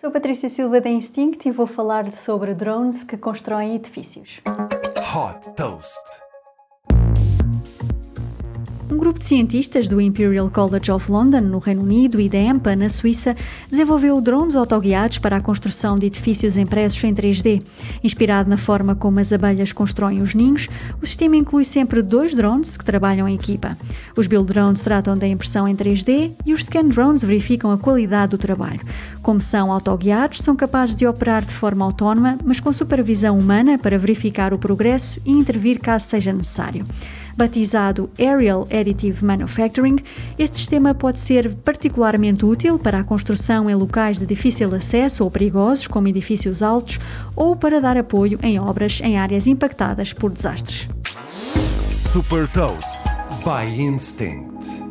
Sou Patrícia Silva da Instinct e vou falar sobre drones que constroem edifícios. Hot Toast. Um grupo de cientistas do Imperial College of London, no Reino Unido, e da EMPA, na Suíça, desenvolveu drones autoguiados para a construção de edifícios impressos em 3D. Inspirado na forma como as abelhas constroem os ninhos, o sistema inclui sempre dois drones que trabalham em equipa. Os build drones tratam da impressão em 3D e os scan drones verificam a qualidade do trabalho. Como são autoguiados, são capazes de operar de forma autónoma, mas com supervisão humana para verificar o progresso e intervir caso seja necessário. Batizado Aerial Additive Manufacturing, este sistema pode ser particularmente útil para a construção em locais de difícil acesso ou perigosos, como edifícios altos, ou para dar apoio em obras em áreas impactadas por desastres. Super Toast by Instinct.